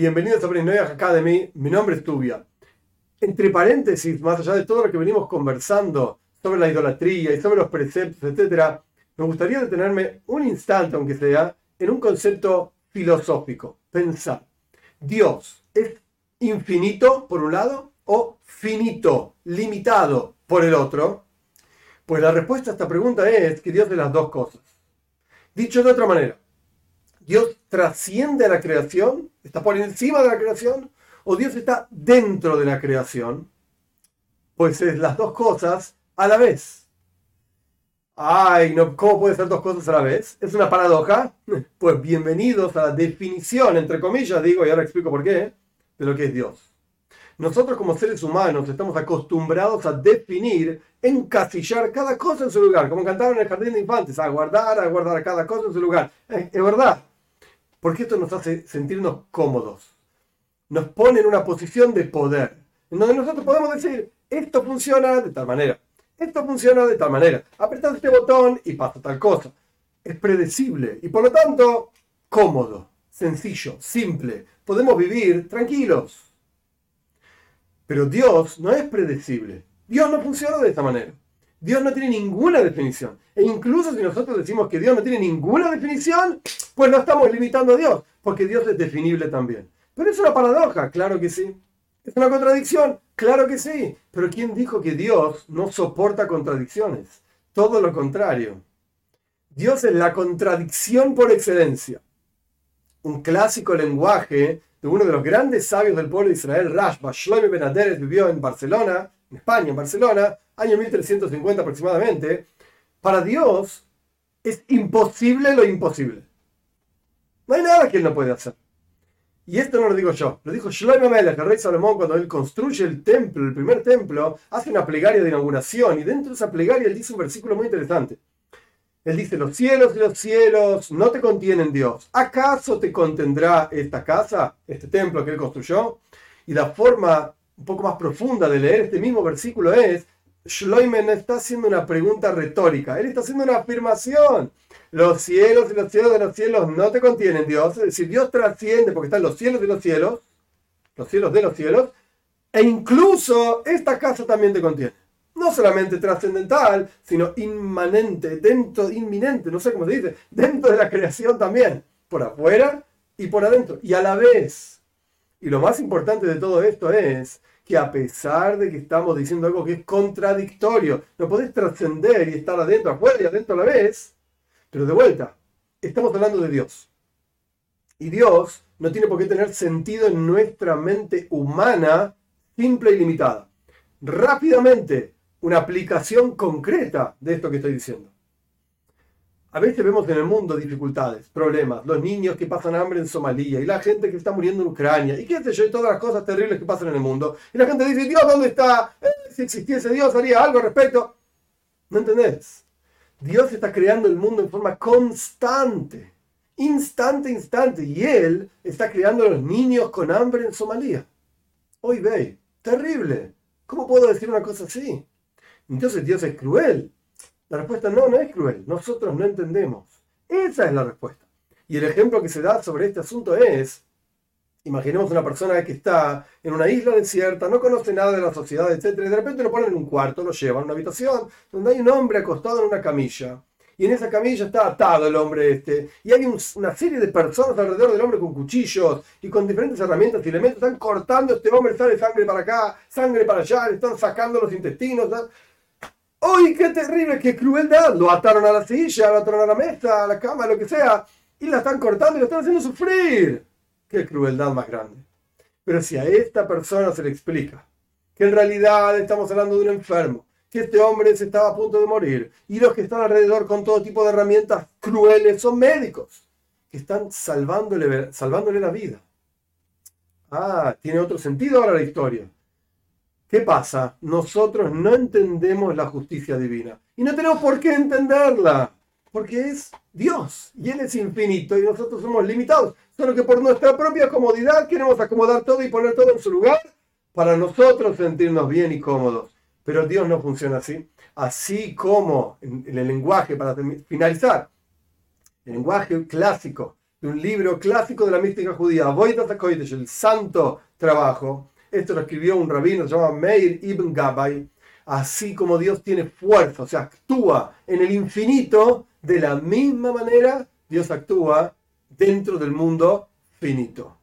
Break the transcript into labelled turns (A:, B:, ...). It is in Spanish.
A: Bienvenidos a Brinoyah Academy, mi nombre es Tubia. Entre paréntesis, más allá de todo lo que venimos conversando sobre la idolatría y sobre los preceptos, etc., me gustaría detenerme un instante, aunque sea, en un concepto filosófico. Pensar, ¿Dios es infinito por un lado o finito, limitado por el otro? Pues la respuesta a esta pregunta es que Dios es las dos cosas. Dicho de otra manera, Dios trasciende a la creación, está por encima de la creación, o Dios está dentro de la creación. Pues es las dos cosas a la vez. Ay, no, ¿cómo puede ser dos cosas a la vez? ¿Es una paradoja? Pues bienvenidos a la definición, entre comillas, digo, y ahora explico por qué, de lo que es Dios. Nosotros como seres humanos estamos acostumbrados a definir, encasillar cada cosa en su lugar, como cantaban en el jardín de infantes, a guardar, a guardar cada cosa en su lugar. Es verdad, porque esto nos hace sentirnos cómodos. Nos pone en una posición de poder, en donde nosotros podemos decir, esto funciona de tal manera, esto funciona de tal manera, apretad este botón y pasa tal cosa. Es predecible y por lo tanto cómodo, sencillo, simple. Podemos vivir tranquilos. Pero Dios no es predecible. Dios no funciona de esta manera. Dios no tiene ninguna definición. E incluso si nosotros decimos que Dios no tiene ninguna definición, pues no estamos limitando a Dios, porque Dios es definible también. Pero es una paradoja, claro que sí. ¿Es una contradicción? Claro que sí. Pero ¿quién dijo que Dios no soporta contradicciones? Todo lo contrario. Dios es la contradicción por excelencia. Un clásico lenguaje de uno de los grandes sabios del pueblo de Israel, Rashba, Shlomo Ben vivió en Barcelona, en España, en Barcelona, año 1350 aproximadamente. Para Dios es imposible lo imposible. No hay nada que él no puede hacer. Y esto no lo digo yo, lo dijo Shlomo Melech, el rey Salomón, cuando él construye el templo, el primer templo, hace una plegaria de inauguración y dentro de esa plegaria él dice un versículo muy interesante. Él dice, los cielos y los cielos no te contienen Dios. ¿Acaso te contendrá esta casa, este templo que él construyó? Y la forma un poco más profunda de leer este mismo versículo es, Shloimen está haciendo una pregunta retórica, él está haciendo una afirmación. Los cielos y los cielos de los cielos no te contienen Dios, es decir, Dios trasciende porque están los cielos de los cielos, los cielos de los cielos, e incluso esta casa también te contiene. No solamente trascendental, sino inmanente, dentro, inminente, no sé cómo se dice, dentro de la creación también, por afuera y por adentro, y a la vez. Y lo más importante de todo esto es que a pesar de que estamos diciendo algo que es contradictorio, no podés trascender y estar adentro, afuera y adentro a la vez, pero de vuelta, estamos hablando de Dios. Y Dios no tiene por qué tener sentido en nuestra mente humana simple y limitada. Rápidamente, una aplicación concreta de esto que estoy diciendo. A veces vemos en el mundo dificultades, problemas, los niños que pasan hambre en Somalia y la gente que está muriendo en Ucrania y qué sé yo, y todas las cosas terribles que pasan en el mundo. Y la gente dice, Dios, ¿dónde está? Eh, si existiese Dios, haría algo al respecto. ¿No entendés? Dios está creando el mundo en forma constante, instante, instante, y Él está creando a los niños con hambre en Somalia. Hoy ve, terrible. ¿Cómo puedo decir una cosa así? Entonces Dios es cruel. La respuesta no, no es cruel. Nosotros no entendemos. Esa es la respuesta. Y el ejemplo que se da sobre este asunto es, imaginemos una persona que está en una isla desierta, no conoce nada de la sociedad, etc. Y de repente lo ponen en un cuarto, lo llevan a una habitación donde hay un hombre acostado en una camilla. Y en esa camilla está atado el hombre este. Y hay una serie de personas alrededor del hombre con cuchillos y con diferentes herramientas y elementos. Están cortando a este hombre, sale sangre para acá, sangre para allá, le están sacando los intestinos. ¡Uy, qué terrible, qué crueldad! Lo ataron a la silla, lo ataron a la mesa, a la cama, lo que sea, y la están cortando y lo están haciendo sufrir. ¡Qué crueldad más grande! Pero si a esta persona se le explica que en realidad estamos hablando de un enfermo, que este hombre se estaba a punto de morir, y los que están alrededor con todo tipo de herramientas crueles son médicos, que están salvándole, salvándole la vida. Ah, tiene otro sentido ahora la historia. ¿Qué pasa? Nosotros no entendemos la justicia divina. Y no tenemos por qué entenderla. Porque es Dios. Y Él es infinito y nosotros somos limitados. Solo que por nuestra propia comodidad queremos acomodar todo y poner todo en su lugar para nosotros sentirnos bien y cómodos. Pero Dios no funciona así. Así como en el lenguaje, para finalizar, el lenguaje clásico de un libro clásico de la mística judía, Voidat el santo trabajo. Esto lo escribió un rabino, se llama Meir Ibn Gabay. Así como Dios tiene fuerza, o sea, actúa en el infinito, de la misma manera Dios actúa dentro del mundo finito.